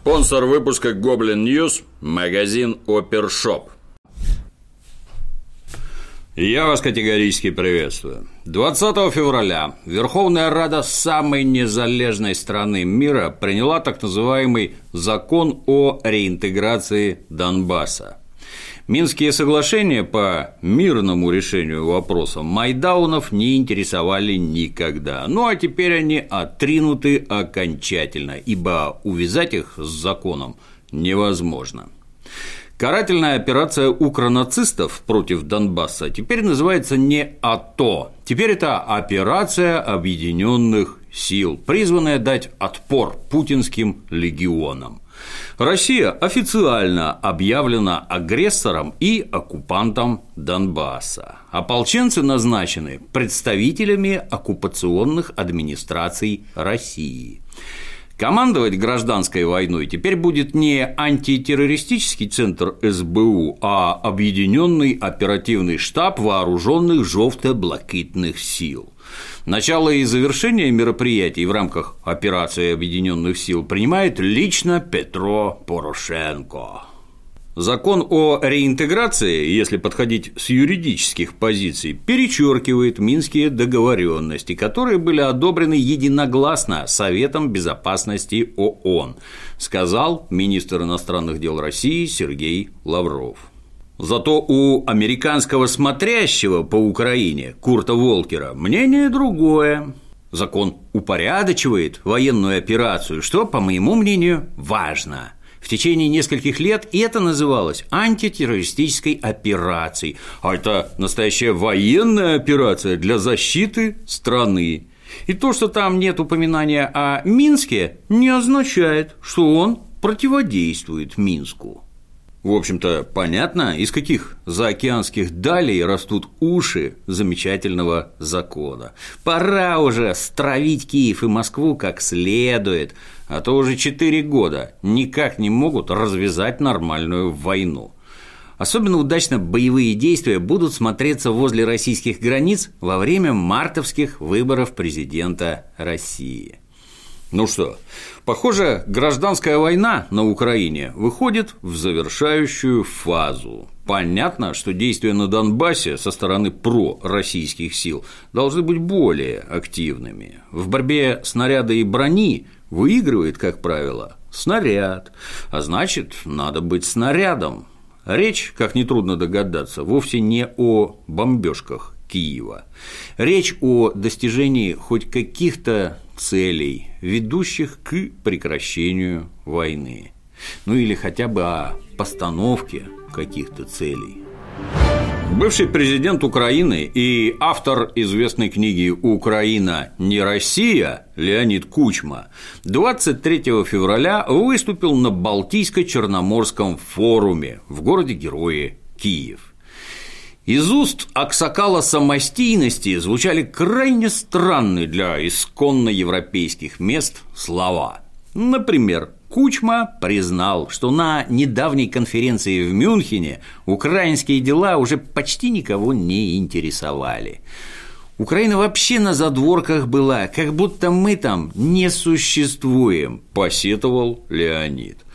Спонсор выпуска Гоблин Ньюс – магазин Опершоп. Я вас категорически приветствую. 20 февраля Верховная Рада самой незалежной страны мира приняла так называемый «Закон о реинтеграции Донбасса». Минские соглашения по мирному решению вопроса Майдаунов не интересовали никогда. Ну а теперь они отринуты окончательно, ибо увязать их с законом невозможно. Карательная операция укронацистов против Донбасса теперь называется не АТО, теперь это операция объединенных сил, призванная дать отпор путинским легионам. Россия официально объявлена агрессором и оккупантом Донбасса. Ополченцы назначены представителями оккупационных администраций России. Командовать гражданской войной теперь будет не антитеррористический центр СБУ, а Объединенный оперативный штаб вооруженных желто-блакитных сил. Начало и завершение мероприятий в рамках операции Объединенных сил принимает лично Петро Порошенко. Закон о реинтеграции, если подходить с юридических позиций, перечеркивает минские договоренности, которые были одобрены единогласно Советом Безопасности ООН, сказал министр иностранных дел России Сергей Лавров. Зато у американского смотрящего по Украине Курта Волкера мнение другое. Закон упорядочивает военную операцию, что, по моему мнению, важно. В течение нескольких лет это называлось антитеррористической операцией, а это настоящая военная операция для защиты страны. И то, что там нет упоминания о Минске, не означает, что он противодействует Минску. В общем-то, понятно, из каких заокеанских далей растут уши замечательного закона. Пора уже стравить Киев и Москву как следует, а то уже четыре года никак не могут развязать нормальную войну. Особенно удачно боевые действия будут смотреться возле российских границ во время мартовских выборов президента России. Ну что, похоже, гражданская война на Украине выходит в завершающую фазу. Понятно, что действия на Донбассе со стороны пророссийских сил должны быть более активными. В борьбе снаряда и брони выигрывает, как правило, снаряд, а значит, надо быть снарядом. Речь, как нетрудно догадаться, вовсе не о бомбежках Киева. Речь о достижении хоть каких-то целей, ведущих к прекращению войны. Ну или хотя бы о постановке каких-то целей. Бывший президент Украины и автор известной книги «Украина не Россия» Леонид Кучма 23 февраля выступил на Балтийско-Черноморском форуме в городе-герое Киев. Из уст Аксакала самостийности звучали крайне странные для исконно европейских мест слова. Например, Кучма признал, что на недавней конференции в Мюнхене украинские дела уже почти никого не интересовали. Украина вообще на задворках была, как будто мы там не существуем, посетовал Леонид.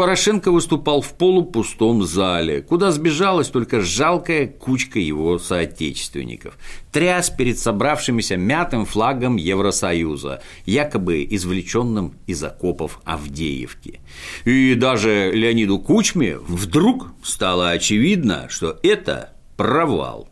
Порошенко выступал в полупустом зале, куда сбежалась только жалкая кучка его соотечественников. Тряс перед собравшимися мятым флагом Евросоюза, якобы извлеченным из окопов Авдеевки. И даже Леониду Кучме вдруг стало очевидно, что это провал.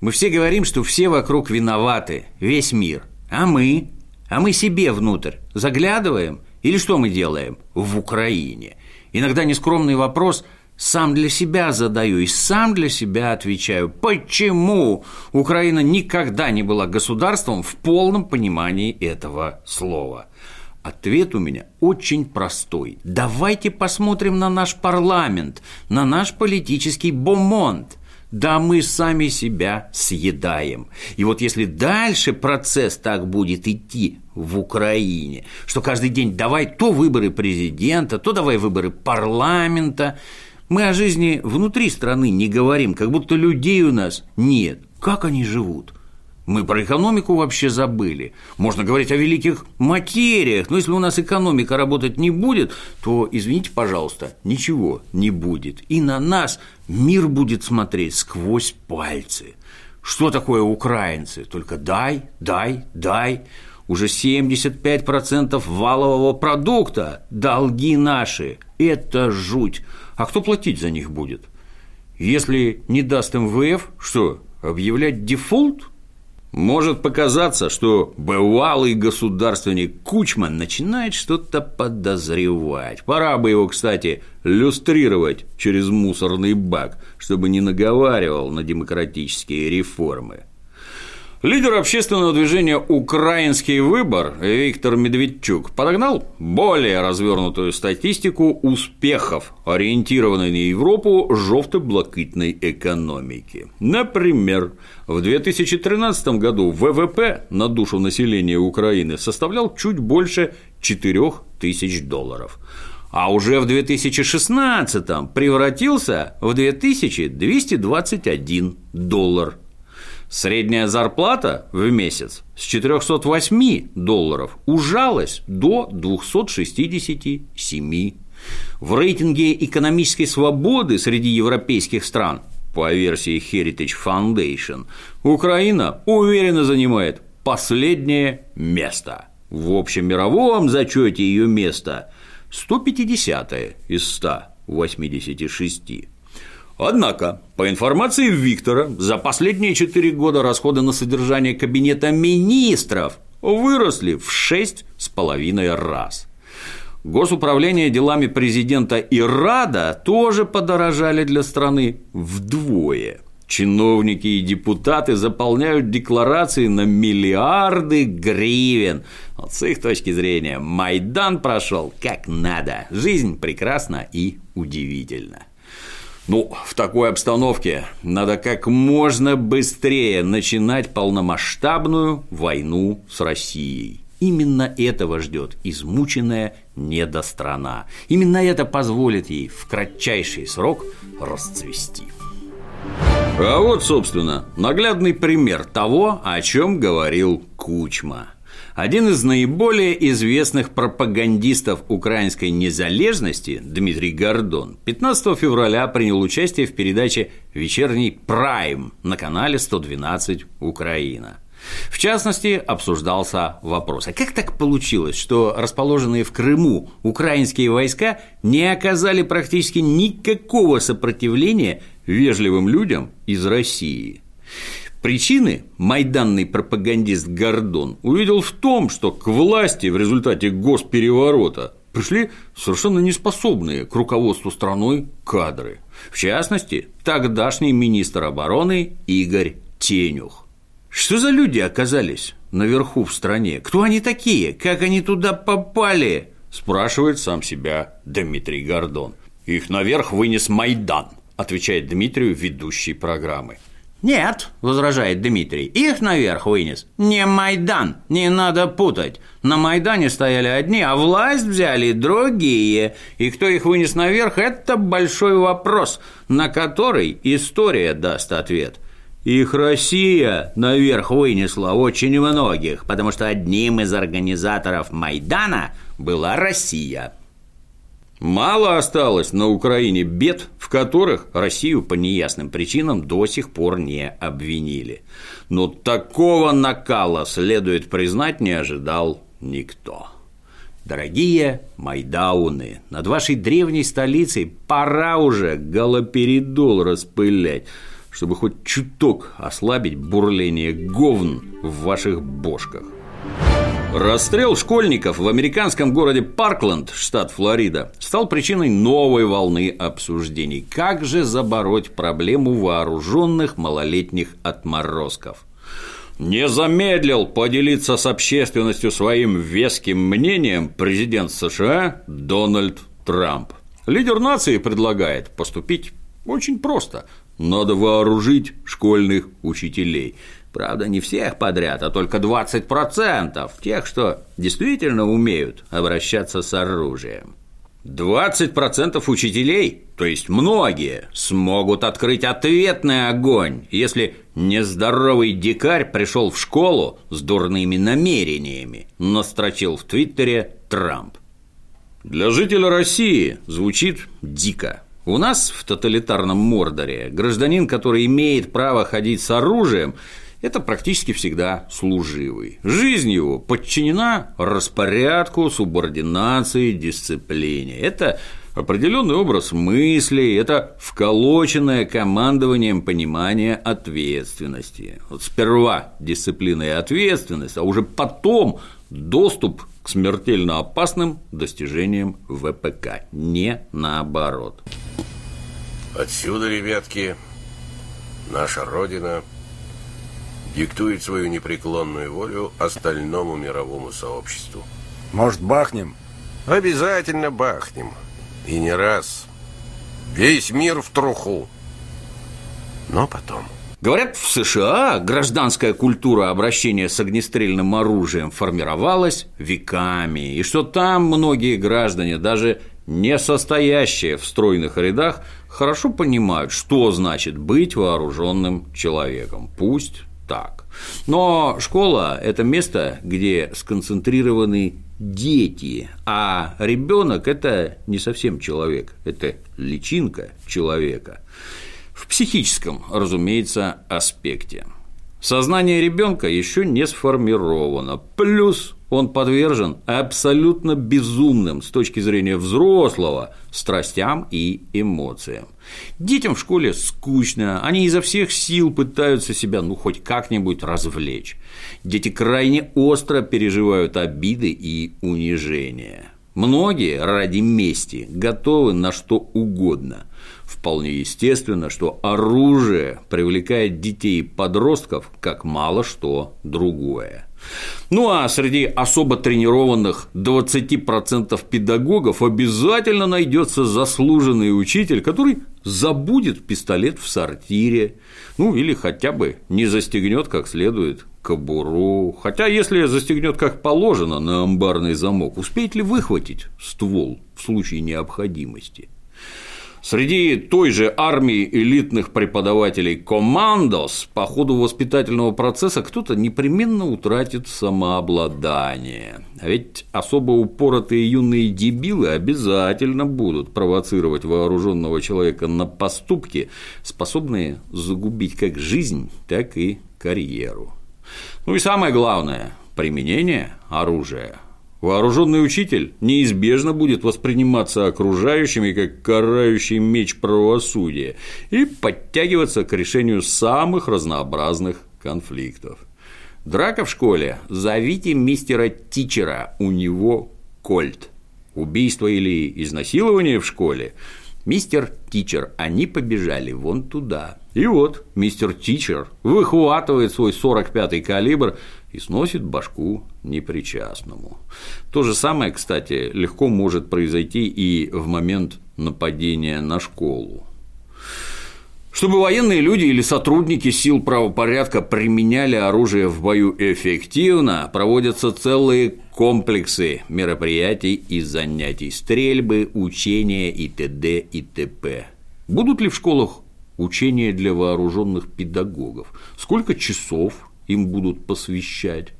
Мы все говорим, что все вокруг виноваты, весь мир. А мы? А мы себе внутрь заглядываем? Или что мы делаем в Украине? Иногда нескромный вопрос сам для себя задаю и сам для себя отвечаю, почему Украина никогда не была государством в полном понимании этого слова. Ответ у меня очень простой. Давайте посмотрим на наш парламент, на наш политический бомонд – да мы сами себя съедаем. И вот если дальше процесс так будет идти в Украине, что каждый день давай то выборы президента, то давай выборы парламента, мы о жизни внутри страны не говорим, как будто людей у нас нет. Как они живут? Мы про экономику вообще забыли. Можно говорить о великих материях, но если у нас экономика работать не будет, то, извините, пожалуйста, ничего не будет. И на нас мир будет смотреть сквозь пальцы. Что такое украинцы? Только дай, дай, дай. Уже 75% валового продукта – долги наши. Это жуть. А кто платить за них будет? Если не даст МВФ, что, объявлять дефолт? Может показаться, что бывалый государственник Кучман начинает что-то подозревать. Пора бы его, кстати, люстрировать через мусорный бак, чтобы не наговаривал на демократические реформы. Лидер общественного движения «Украинский выбор» Виктор Медведчук подогнал более развернутую статистику успехов, ориентированной на Европу жовто-блакитной экономики. Например, в 2013 году ВВП на душу населения Украины составлял чуть больше 4 тысяч долларов, а уже в 2016 превратился в 2221 доллар – Средняя зарплата в месяц с 408 долларов ужалась до 267. В рейтинге экономической свободы среди европейских стран по версии Heritage Foundation Украина уверенно занимает последнее место. В общем мировом зачете ее место 150 из 186. Однако, по информации Виктора, за последние четыре года расходы на содержание кабинета министров выросли в шесть с половиной раз. Госуправление делами президента и Рада тоже подорожали для страны вдвое. Чиновники и депутаты заполняют декларации на миллиарды гривен. Вот с их точки зрения Майдан прошел как надо. Жизнь прекрасна и удивительна. Ну, в такой обстановке надо как можно быстрее начинать полномасштабную войну с Россией. Именно этого ждет измученная недострана. Именно это позволит ей в кратчайший срок расцвести. А вот, собственно, наглядный пример того, о чем говорил Кучма – один из наиболее известных пропагандистов украинской незалежности, Дмитрий Гордон, 15 февраля принял участие в передаче «Вечерний прайм» на канале 112 «Украина». В частности, обсуждался вопрос, а как так получилось, что расположенные в Крыму украинские войска не оказали практически никакого сопротивления вежливым людям из России? Причины майданный пропагандист Гордон увидел в том, что к власти в результате госпереворота пришли совершенно неспособные к руководству страной кадры. В частности, тогдашний министр обороны Игорь Тенюх. Что за люди оказались наверху в стране? Кто они такие? Как они туда попали? Спрашивает сам себя Дмитрий Гордон. Их наверх вынес Майдан, отвечает Дмитрию ведущий программы. «Нет», – возражает Дмитрий, – «их наверх вынес. Не Майдан, не надо путать. На Майдане стояли одни, а власть взяли другие. И кто их вынес наверх – это большой вопрос, на который история даст ответ». Их Россия наверх вынесла очень многих, потому что одним из организаторов Майдана была Россия. Мало осталось на Украине бед, в которых Россию по неясным причинам до сих пор не обвинили. Но такого накала, следует признать, не ожидал никто. Дорогие Майдауны, над вашей древней столицей пора уже галоперидол распылять, чтобы хоть чуток ослабить бурление говн в ваших бошках. Расстрел школьников в американском городе Паркленд, штат Флорида, стал причиной новой волны обсуждений. Как же забороть проблему вооруженных малолетних отморозков? Не замедлил поделиться с общественностью своим веским мнением президент США Дональд Трамп. Лидер нации предлагает поступить очень просто. Надо вооружить школьных учителей. Правда, не всех подряд, а только 20% тех, что действительно умеют обращаться с оружием. 20% учителей, то есть многие, смогут открыть ответный огонь, если нездоровый дикарь пришел в школу с дурными намерениями, настрочил в Твиттере Трамп. Для жителя России звучит дико. У нас в тоталитарном Мордоре гражданин, который имеет право ходить с оружием, это практически всегда служивый. Жизнь его подчинена распорядку, субординации, дисциплине. Это определенный образ мыслей, это вколоченное командованием понимание ответственности. Вот сперва дисциплина и ответственность, а уже потом доступ к смертельно опасным достижениям ВПК, не наоборот. Отсюда, ребятки, наша Родина диктует свою непреклонную волю остальному мировому сообществу. Может, бахнем? Обязательно бахнем. И не раз. Весь мир в труху. Но потом... Говорят, в США гражданская культура обращения с огнестрельным оружием формировалась веками, и что там многие граждане, даже не состоящие в стройных рядах, хорошо понимают, что значит быть вооруженным человеком. Пусть так. Но школа – это место, где сконцентрированы дети, а ребенок – это не совсем человек, это личинка человека. В психическом, разумеется, аспекте. Сознание ребенка еще не сформировано, плюс он подвержен абсолютно безумным с точки зрения взрослого страстям и эмоциям. Детям в школе скучно, они изо всех сил пытаются себя ну хоть как-нибудь развлечь. Дети крайне остро переживают обиды и унижения. Многие ради мести готовы на что угодно. Вполне естественно, что оружие привлекает детей и подростков как мало что другое. Ну а среди особо тренированных 20% педагогов обязательно найдется заслуженный учитель, который забудет пистолет в сортире, ну или хотя бы не застегнет как следует кобуру. Хотя если застегнет как положено на амбарный замок, успеет ли выхватить ствол в случае необходимости? Среди той же армии элитных преподавателей командос по ходу воспитательного процесса кто-то непременно утратит самообладание. А ведь особо упоротые юные дебилы обязательно будут провоцировать вооруженного человека на поступки, способные загубить как жизнь, так и карьеру. Ну и самое главное – применение оружия Вооруженный учитель неизбежно будет восприниматься окружающими как карающий меч правосудия и подтягиваться к решению самых разнообразных конфликтов. Драка в школе – зовите мистера Тичера, у него кольт. Убийство или изнасилование в школе – мистер Тичер, они побежали вон туда. И вот мистер Тичер выхватывает свой 45-й калибр и сносит башку непричастному. То же самое, кстати, легко может произойти и в момент нападения на школу. Чтобы военные люди или сотрудники сил правопорядка применяли оружие в бою эффективно, проводятся целые комплексы мероприятий и занятий, стрельбы, учения и т.д. и т.п. Будут ли в школах учения для вооруженных педагогов? Сколько часов им будут посвящать.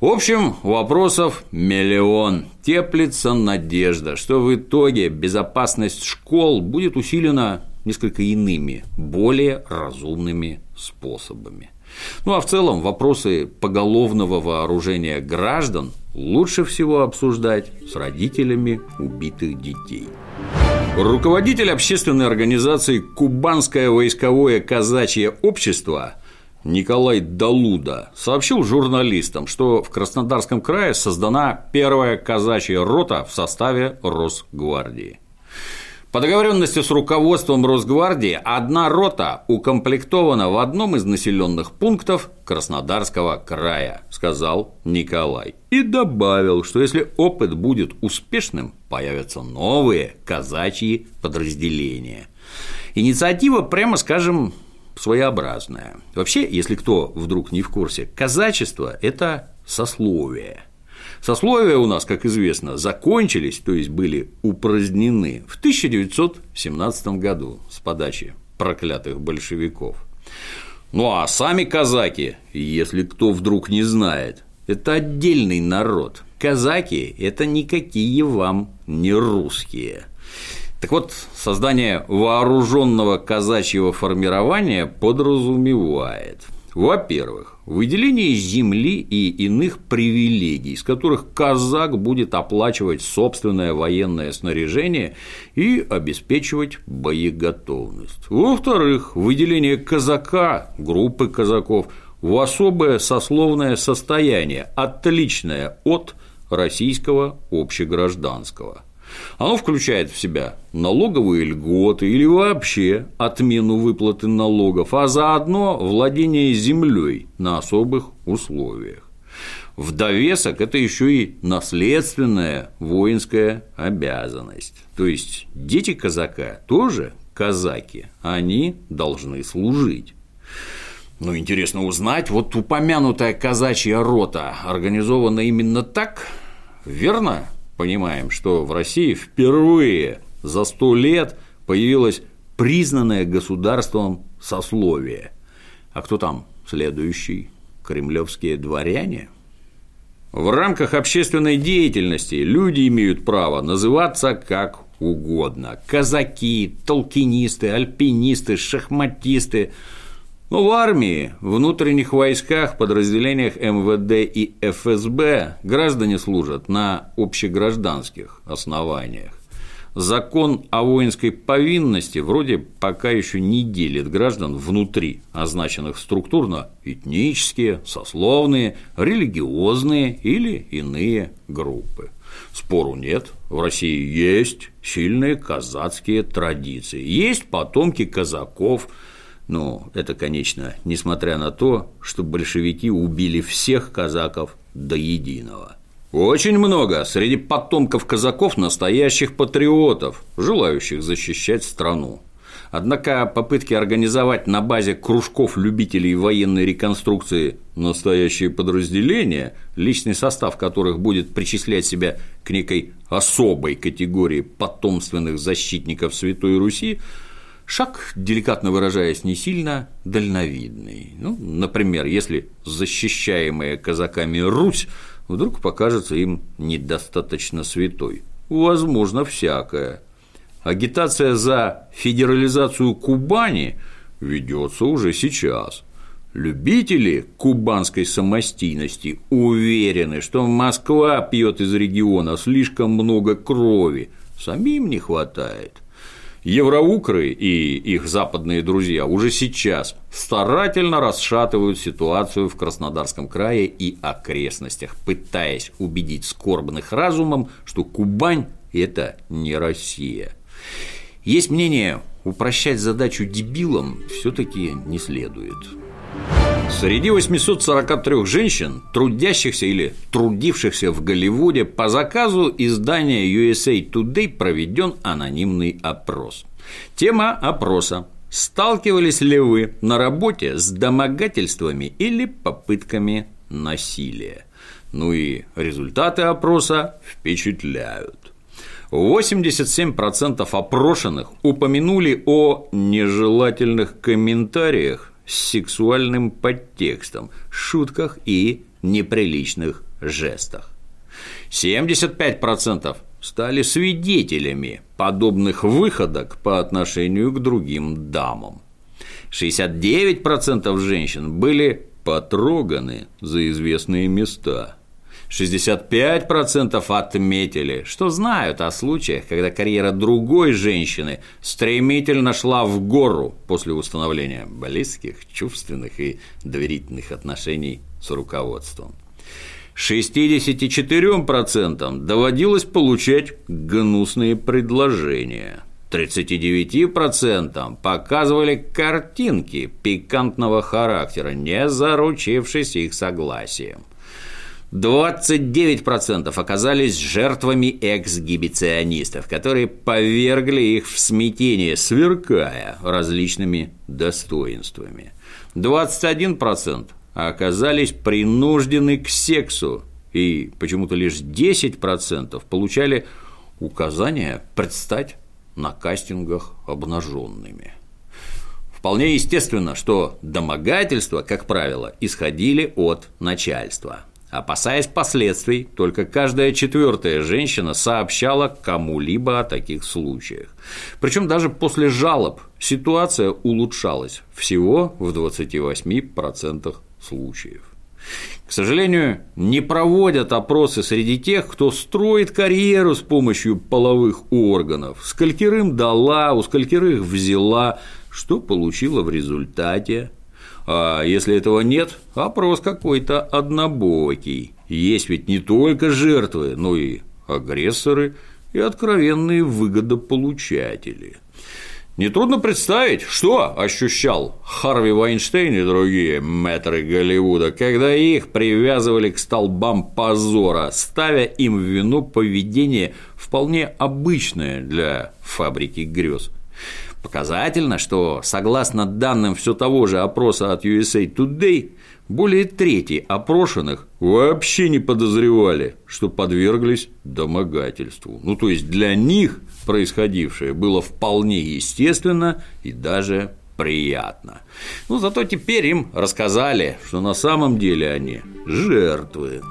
В общем, вопросов миллион. Теплится надежда, что в итоге безопасность школ будет усилена несколько иными, более разумными способами. Ну а в целом вопросы поголовного вооружения граждан лучше всего обсуждать с родителями убитых детей. Руководитель общественной организации «Кубанское войсковое казачье общество» Николай Далуда сообщил журналистам, что в Краснодарском крае создана первая казачья рота в составе Росгвардии. По договоренности с руководством Росгвардии одна рота укомплектована в одном из населенных пунктов Краснодарского края, сказал Николай. И добавил, что если опыт будет успешным, появятся новые казачьи подразделения. Инициатива, прямо скажем, своеобразная. Вообще, если кто вдруг не в курсе, казачество – это сословие. Сословия у нас, как известно, закончились, то есть были упразднены в 1917 году с подачи проклятых большевиков. Ну а сами казаки, если кто вдруг не знает, это отдельный народ. Казаки – это никакие вам не русские. Так вот, создание вооруженного казачьего формирования подразумевает, во-первых, выделение земли и иных привилегий, из которых казак будет оплачивать собственное военное снаряжение и обеспечивать боеготовность. Во-вторых, выделение казака, группы казаков в особое сословное состояние, отличное от российского общегражданского. Оно включает в себя налоговые льготы или вообще отмену выплаты налогов, а заодно владение землей на особых условиях. В довесок это еще и наследственная воинская обязанность. То есть дети казака тоже казаки, они должны служить. Ну, интересно узнать, вот упомянутая казачья рота организована именно так, верно? Понимаем, что в России впервые за сто лет появилось признанное государством сословие. А кто там следующий? Кремлевские дворяне? В рамках общественной деятельности люди имеют право называться как угодно. Казаки, толкинисты, альпинисты, шахматисты – но в армии, внутренних войсках, подразделениях МВД и ФСБ граждане служат на общегражданских основаниях. Закон о воинской повинности вроде пока еще не делит граждан внутри означенных структур на этнические, сословные, религиозные или иные группы. Спору нет, в России есть сильные казацкие традиции, есть потомки казаков – но это, конечно, несмотря на то, что большевики убили всех казаков до единого. Очень много среди потомков казаков настоящих патриотов, желающих защищать страну. Однако попытки организовать на базе кружков любителей военной реконструкции настоящие подразделения, личный состав которых будет причислять себя к некой особой категории потомственных защитников Святой Руси, Шаг, деликатно выражаясь, не сильно дальновидный. Ну, например, если защищаемая казаками Русь вдруг покажется им недостаточно святой. Возможно, всякое. Агитация за федерализацию Кубани ведется уже сейчас. Любители кубанской самостийности уверены, что Москва пьет из региона слишком много крови, самим не хватает. Евроукры и их западные друзья уже сейчас старательно расшатывают ситуацию в Краснодарском крае и окрестностях, пытаясь убедить скорбных разумом, что Кубань – это не Россия. Есть мнение, упрощать задачу дебилам все таки не следует. Среди 843 женщин, трудящихся или трудившихся в Голливуде, по заказу издания USA Today проведен анонимный опрос. Тема опроса Сталкивались ли вы на работе с домогательствами или попытками насилия? Ну и результаты опроса впечатляют. 87% опрошенных упомянули о нежелательных комментариях с сексуальным подтекстом, шутках и неприличных жестах. 75% стали свидетелями подобных выходок по отношению к другим дамам. 69% женщин были потроганы за известные места – 65% отметили, что знают о случаях, когда карьера другой женщины стремительно шла в гору после установления близких, чувственных и доверительных отношений с руководством. 64% доводилось получать гнусные предложения. 39% показывали картинки пикантного характера, не заручившись их согласием. 29% оказались жертвами эксгибиционистов, которые повергли их в смятение, сверкая различными достоинствами. 21% оказались принуждены к сексу и почему-то лишь 10% получали указание предстать на кастингах обнаженными. Вполне естественно, что домогательства, как правило, исходили от начальства. Опасаясь последствий, только каждая четвертая женщина сообщала кому-либо о таких случаях. Причем даже после жалоб ситуация улучшалась всего в 28% случаев. К сожалению, не проводят опросы среди тех, кто строит карьеру с помощью половых органов. Сколькерым дала, у сколькерых взяла, что получила в результате. А если этого нет, опрос какой-то однобокий. Есть ведь не только жертвы, но и агрессоры и откровенные выгодополучатели. Нетрудно представить, что ощущал Харви Вайнштейн и другие мэтры Голливуда, когда их привязывали к столбам позора, ставя им в вину поведение вполне обычное для фабрики грез. Показательно, что, согласно данным все того же опроса от USA Today, более трети опрошенных вообще не подозревали, что подверглись домогательству. Ну, то есть для них происходившее было вполне естественно и даже приятно. Ну, зато теперь им рассказали, что на самом деле они жертвы.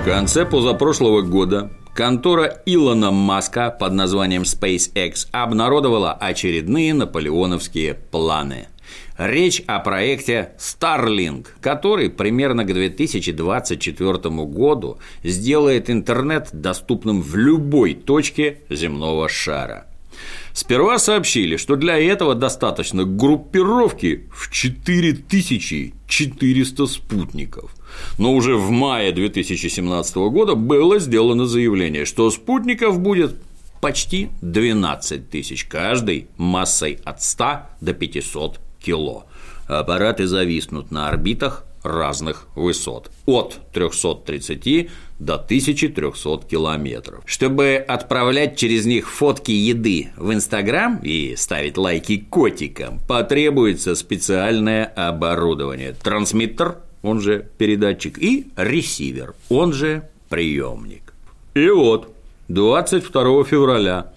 В конце позапрошлого года контора Илона Маска под названием SpaceX обнародовала очередные наполеоновские планы – Речь о проекте Starlink, который примерно к 2024 году сделает интернет доступным в любой точке земного шара. Сперва сообщили, что для этого достаточно группировки в 4400 спутников. Но уже в мае 2017 года было сделано заявление, что спутников будет почти 12 тысяч, каждый массой от 100 до 500 кило. Аппараты зависнут на орбитах разных высот – от 330 до 1300 километров. Чтобы отправлять через них фотки еды в Инстаграм и ставить лайки котикам, потребуется специальное оборудование – трансмиттер, он же передатчик, и ресивер, он же приемник. И вот, 22 февраля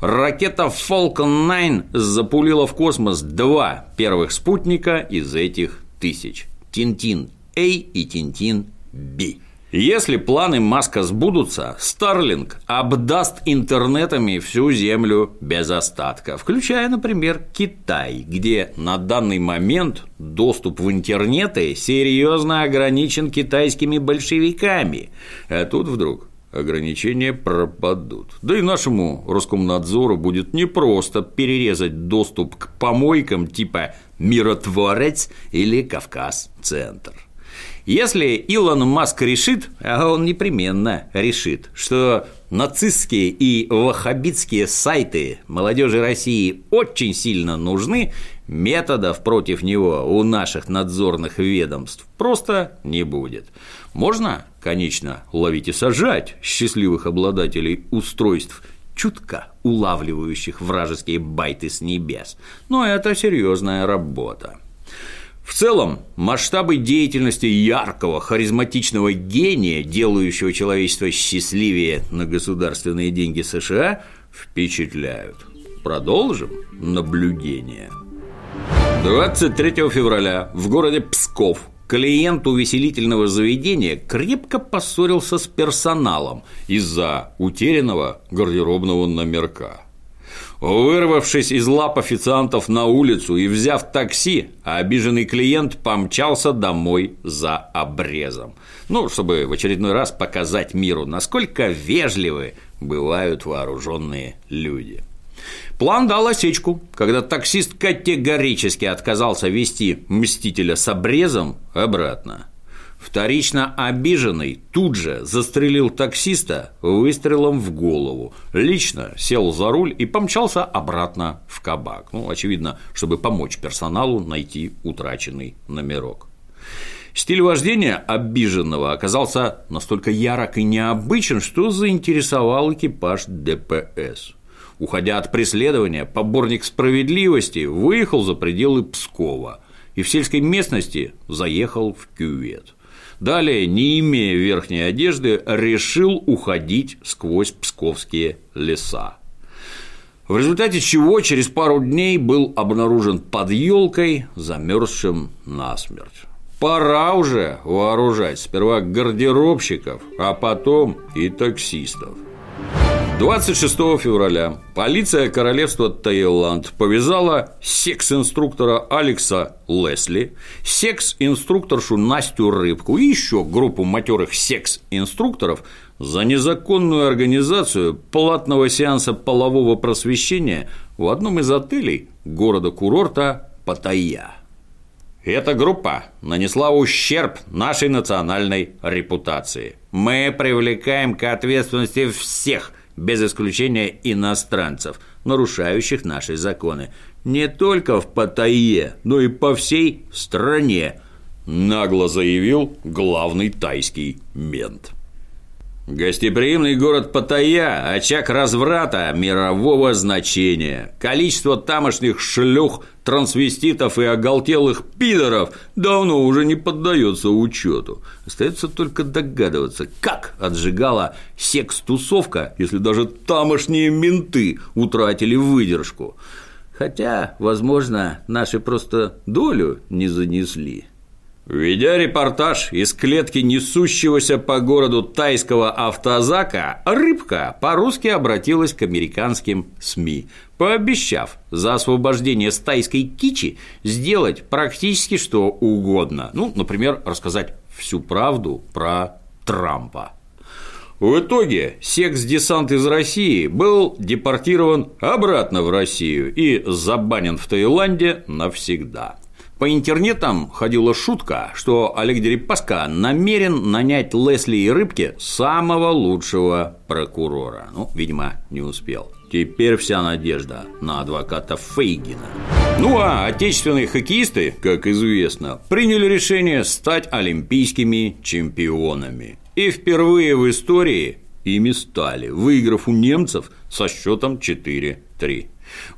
Ракета Falcon 9 запулила в космос два первых спутника из этих тысяч – Тинтин-А и Тинтин-Б. Если планы Маска сбудутся, Starlink обдаст интернетами всю Землю без остатка, включая, например, Китай, где на данный момент доступ в интернеты серьезно ограничен китайскими большевиками. А тут вдруг ограничения пропадут. Да и нашему Роскомнадзору будет непросто перерезать доступ к помойкам типа «Миротворец» или «Кавказ-центр». Если Илон Маск решит, а он непременно решит, что нацистские и ваххабитские сайты молодежи России очень сильно нужны, методов против него у наших надзорных ведомств просто не будет. Можно, конечно, ловить и сажать счастливых обладателей устройств, чутко улавливающих вражеские байты с небес, но это серьезная работа. В целом, масштабы деятельности яркого, харизматичного гения, делающего человечество счастливее на государственные деньги США, впечатляют. Продолжим наблюдение. 23 февраля в городе Псков клиент увеселительного заведения крепко поссорился с персоналом из-за утерянного гардеробного номерка. Вырвавшись из лап официантов на улицу и взяв такси, обиженный клиент помчался домой за обрезом. Ну, чтобы в очередной раз показать миру, насколько вежливы бывают вооруженные люди. План дал осечку, когда таксист категорически отказался вести мстителя с обрезом обратно. Вторично обиженный тут же застрелил таксиста выстрелом в голову, лично сел за руль и помчался обратно в кабак. Ну, очевидно, чтобы помочь персоналу найти утраченный номерок. Стиль вождения обиженного оказался настолько ярок и необычен, что заинтересовал экипаж ДПС. Уходя от преследования, поборник справедливости выехал за пределы Пскова и в сельской местности заехал в кювет. Далее, не имея верхней одежды, решил уходить сквозь псковские леса. В результате чего через пару дней был обнаружен под елкой, замерзшим насмерть. Пора уже вооружать сперва гардеробщиков, а потом и таксистов. 26 февраля полиция королевства Таиланд повязала секс-инструктора Алекса Лесли, секс-инструкторшу Настю Рыбку и еще группу матерых секс-инструкторов за незаконную организацию платного сеанса полового просвещения в одном из отелей города-курорта Паттайя. Эта группа нанесла ущерб нашей национальной репутации. Мы привлекаем к ответственности всех – без исключения иностранцев, нарушающих наши законы, не только в Паттайе, но и по всей стране, нагло заявил главный тайский мент. Гостеприимный город Паттайя – очаг разврата мирового значения. Количество тамошних шлюх, трансвеститов и оголтелых пидоров давно уже не поддается учету. Остается только догадываться, как отжигала секс-тусовка, если даже тамошние менты утратили выдержку. Хотя, возможно, наши просто долю не занесли. Ведя репортаж из клетки несущегося по городу тайского автозака, Рыбка по-русски обратилась к американским СМИ, пообещав за освобождение с тайской кичи сделать практически что угодно. Ну, например, рассказать всю правду про Трампа. В итоге секс-десант из России был депортирован обратно в Россию и забанен в Таиланде навсегда. По интернетам ходила шутка, что Олег Дерипаска намерен нанять Лесли и Рыбке самого лучшего прокурора. Ну, видимо, не успел. Теперь вся надежда на адвоката Фейгина. Ну а отечественные хоккеисты, как известно, приняли решение стать олимпийскими чемпионами. И впервые в истории ими стали, выиграв у немцев со счетом 4-3.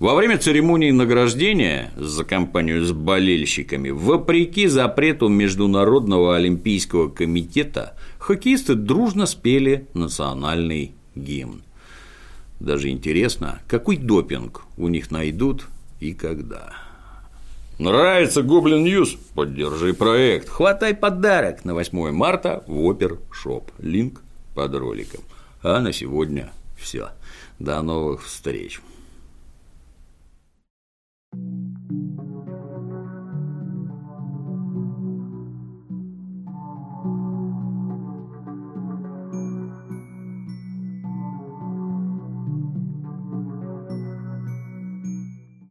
Во время церемонии награждения за компанию с болельщиками, вопреки запрету Международного олимпийского комитета, хоккеисты дружно спели национальный гимн. Даже интересно, какой допинг у них найдут и когда. Нравится Гоблин Ньюс? Поддержи проект. Хватай подарок на 8 марта в Опершоп. Линк под роликом. А на сегодня все. До новых встреч.